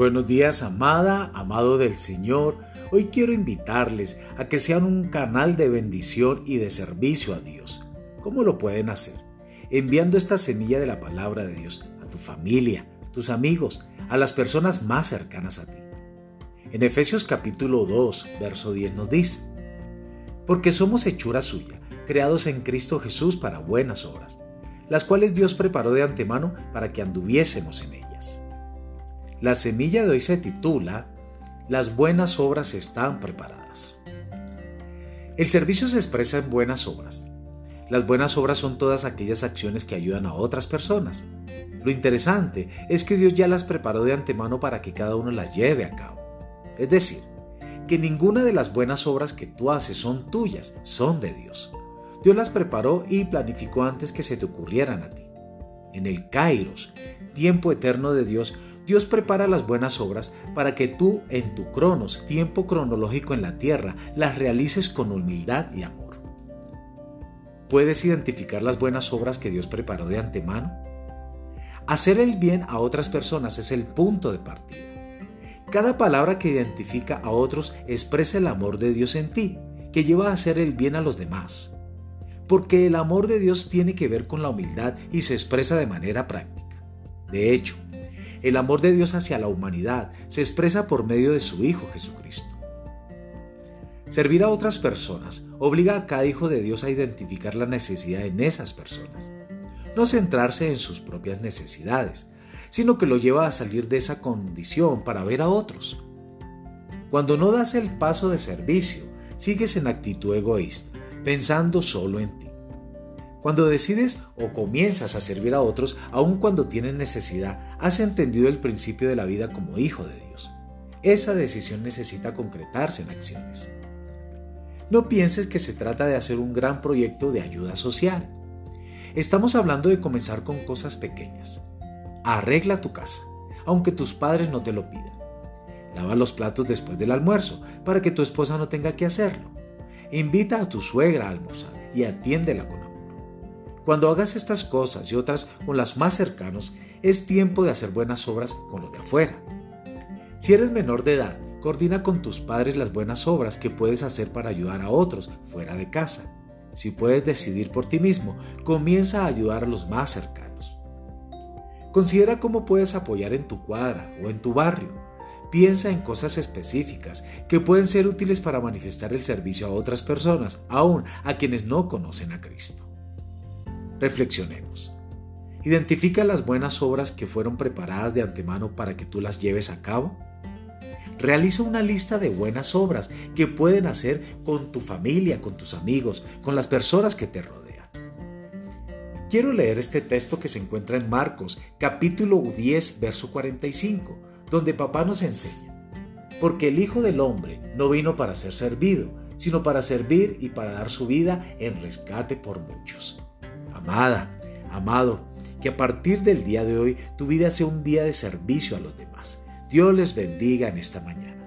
Buenos días, amada, amado del Señor. Hoy quiero invitarles a que sean un canal de bendición y de servicio a Dios. ¿Cómo lo pueden hacer? Enviando esta semilla de la palabra de Dios a tu familia, tus amigos, a las personas más cercanas a ti. En Efesios capítulo 2, verso 10 nos dice, Porque somos hechura suya, creados en Cristo Jesús para buenas obras, las cuales Dios preparó de antemano para que anduviésemos en ellas. La semilla de hoy se titula Las buenas obras están preparadas. El servicio se expresa en buenas obras. Las buenas obras son todas aquellas acciones que ayudan a otras personas. Lo interesante es que Dios ya las preparó de antemano para que cada uno las lleve a cabo. Es decir, que ninguna de las buenas obras que tú haces son tuyas, son de Dios. Dios las preparó y planificó antes que se te ocurrieran a ti. En el Kairos, tiempo eterno de Dios, Dios prepara las buenas obras para que tú en tu cronos, tiempo cronológico en la tierra, las realices con humildad y amor. ¿Puedes identificar las buenas obras que Dios preparó de antemano? Hacer el bien a otras personas es el punto de partida. Cada palabra que identifica a otros expresa el amor de Dios en ti, que lleva a hacer el bien a los demás. Porque el amor de Dios tiene que ver con la humildad y se expresa de manera práctica. De hecho, el amor de Dios hacia la humanidad se expresa por medio de su Hijo Jesucristo. Servir a otras personas obliga a cada hijo de Dios a identificar la necesidad en esas personas. No centrarse en sus propias necesidades, sino que lo lleva a salir de esa condición para ver a otros. Cuando no das el paso de servicio, sigues en actitud egoísta, pensando solo en ti. Cuando decides o comienzas a servir a otros, aun cuando tienes necesidad, has entendido el principio de la vida como hijo de Dios. Esa decisión necesita concretarse en acciones. No pienses que se trata de hacer un gran proyecto de ayuda social. Estamos hablando de comenzar con cosas pequeñas. Arregla tu casa, aunque tus padres no te lo pidan. Lava los platos después del almuerzo para que tu esposa no tenga que hacerlo. Invita a tu suegra a almorzar y atiéndela con amor. Cuando hagas estas cosas y otras con las más cercanos, es tiempo de hacer buenas obras con los de afuera. Si eres menor de edad, coordina con tus padres las buenas obras que puedes hacer para ayudar a otros fuera de casa. Si puedes decidir por ti mismo, comienza a ayudar a los más cercanos. Considera cómo puedes apoyar en tu cuadra o en tu barrio. Piensa en cosas específicas que pueden ser útiles para manifestar el servicio a otras personas, aún a quienes no conocen a Cristo. Reflexionemos. Identifica las buenas obras que fueron preparadas de antemano para que tú las lleves a cabo. Realiza una lista de buenas obras que pueden hacer con tu familia, con tus amigos, con las personas que te rodean. Quiero leer este texto que se encuentra en Marcos, capítulo 10, verso 45, donde papá nos enseña, porque el Hijo del Hombre no vino para ser servido, sino para servir y para dar su vida en rescate por muchos. Amada, amado, que a partir del día de hoy tu vida sea un día de servicio a los demás. Dios les bendiga en esta mañana.